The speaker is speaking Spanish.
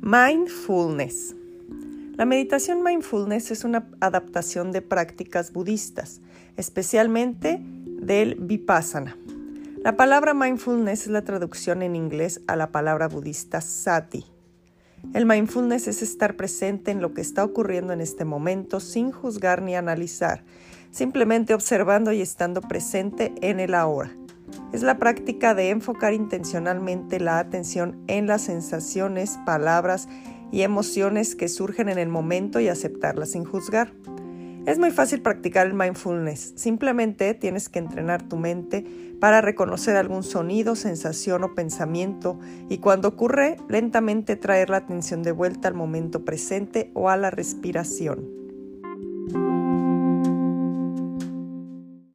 Mindfulness. La meditación mindfulness es una adaptación de prácticas budistas, especialmente del vipassana. La palabra mindfulness es la traducción en inglés a la palabra budista sati. El mindfulness es estar presente en lo que está ocurriendo en este momento sin juzgar ni analizar, simplemente observando y estando presente en el ahora. Es la práctica de enfocar intencionalmente la atención en las sensaciones, palabras y emociones que surgen en el momento y aceptarlas sin juzgar. Es muy fácil practicar el mindfulness. Simplemente tienes que entrenar tu mente para reconocer algún sonido, sensación o pensamiento y cuando ocurre, lentamente traer la atención de vuelta al momento presente o a la respiración.